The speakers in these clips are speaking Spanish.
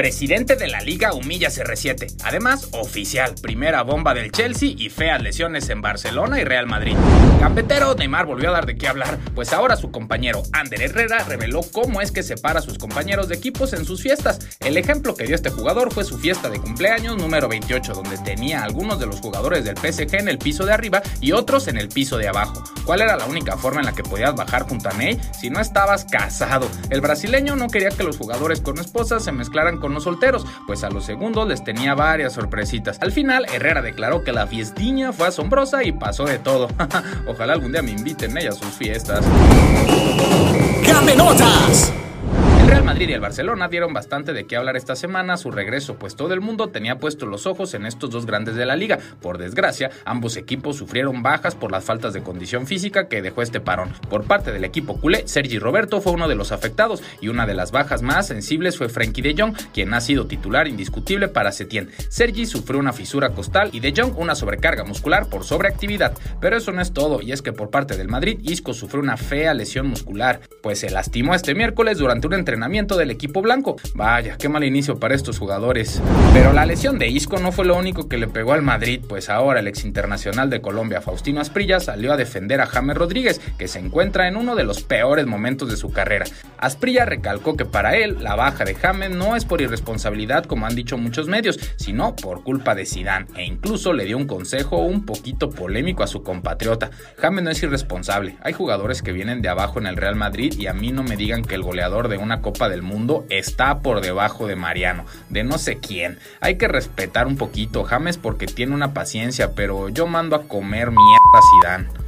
Presidente de la liga humilla CR7. Además, oficial, primera bomba del Chelsea y feas lesiones en Barcelona y Real Madrid. Gambetero, Neymar volvió a dar de qué hablar, pues ahora su compañero Ander Herrera reveló cómo es que separa a sus compañeros de equipos en sus fiestas. El ejemplo que dio este jugador fue su fiesta de cumpleaños número 28, donde tenía a algunos de los jugadores del PSG en el piso de arriba y otros en el piso de abajo. ¿Cuál era la única forma en la que podías bajar junto a Ney si no estabas casado? El brasileño no quería que los jugadores con esposas se mezclaran con los solteros, pues a los segundos les tenía varias sorpresitas. Al final, Herrera declaró que la fiestiña fue asombrosa y pasó de todo. Ojalá algún día me inviten ella a sus fiestas. ¡Gamenotas! Real Madrid y el Barcelona dieron bastante de qué hablar esta semana su regreso, pues todo el mundo tenía puesto los ojos en estos dos grandes de la liga. Por desgracia, ambos equipos sufrieron bajas por las faltas de condición física que dejó este parón. Por parte del equipo culé, Sergi Roberto fue uno de los afectados y una de las bajas más sensibles fue Frankie de Jong, quien ha sido titular indiscutible para Setién. Sergi sufrió una fisura costal y de Jong una sobrecarga muscular por sobreactividad. Pero eso no es todo, y es que por parte del Madrid, Isco sufrió una fea lesión muscular, pues se lastimó este miércoles durante un entrenamiento del equipo blanco. Vaya, qué mal inicio para estos jugadores. Pero la lesión de Isco no fue lo único que le pegó al Madrid, pues ahora el ex internacional de Colombia, Faustino Asprilla, salió a defender a James Rodríguez, que se encuentra en uno de los peores momentos de su carrera. Asprilla recalcó que para él la baja de James no es por irresponsabilidad como han dicho muchos medios, sino por culpa de Zidane e incluso le dio un consejo un poquito polémico a su compatriota. James no es irresponsable. Hay jugadores que vienen de abajo en el Real Madrid y a mí no me digan que el goleador de una Copa del Mundo está por debajo de Mariano, de no sé quién. Hay que respetar un poquito James porque tiene una paciencia, pero yo mando a comer mierda Zidane.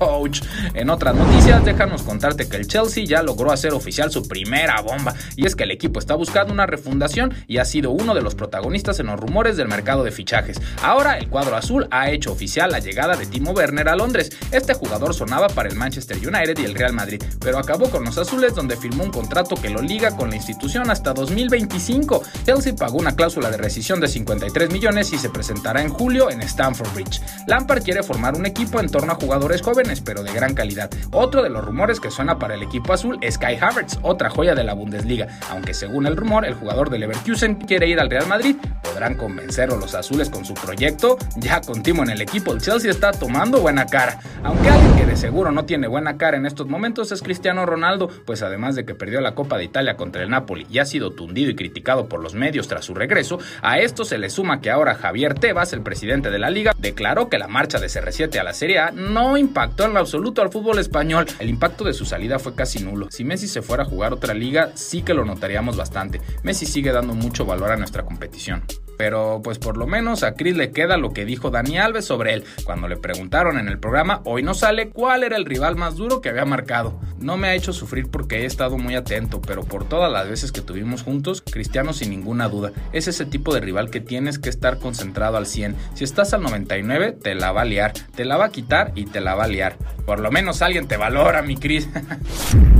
Ouch. En otras noticias, déjanos contarte que el Chelsea ya logró hacer oficial su primera bomba, y es que el equipo está buscando una refundación y ha sido uno de los protagonistas en los rumores del mercado de fichajes. Ahora el cuadro azul ha hecho oficial la llegada de Timo Werner a Londres. Este jugador sonaba para el Manchester United y el Real Madrid, pero acabó con los azules donde firmó un contrato que lo liga con la institución hasta 2025. Chelsea pagó una cláusula de rescisión de 53 millones y se presentará en julio en Stamford Bridge. Lampard quiere formar un equipo en torno a jugadores jóvenes pero de gran calidad. Otro de los rumores que suena para el equipo azul es Kai Havertz, otra joya de la Bundesliga, aunque según el rumor el jugador de Leverkusen quiere ir al Real Madrid. ¿Podrán convencer a los azules con su proyecto? Ya con en el equipo, el Chelsea está tomando buena cara. Aunque alguien que de seguro no tiene buena cara en estos momentos es Cristiano Ronaldo, pues además de que perdió la Copa de Italia contra el Napoli y ha sido tundido y criticado por los medios tras su regreso, a esto se le suma que ahora Javier Tebas, el presidente de la liga, declaró que la marcha de CR7 a la Serie A no impactó en lo absoluto al fútbol español. El impacto de su salida fue casi nulo. Si Messi se fuera a jugar otra liga, sí que lo notaríamos bastante. Messi sigue dando mucho valor a nuestra competición. Pero pues por lo menos a Chris le queda lo que dijo Dani Alves sobre él. Cuando le preguntaron en el programa, hoy no sale cuál era el rival más duro que había marcado. No me ha hecho sufrir porque he estado muy atento, pero por todas las veces que tuvimos juntos, Cristiano sin ninguna duda. Es ese tipo de rival que tienes que estar concentrado al 100. Si estás al 99, te la va a liar, te la va a quitar y te la va a liar. Por lo menos alguien te valora, mi Chris.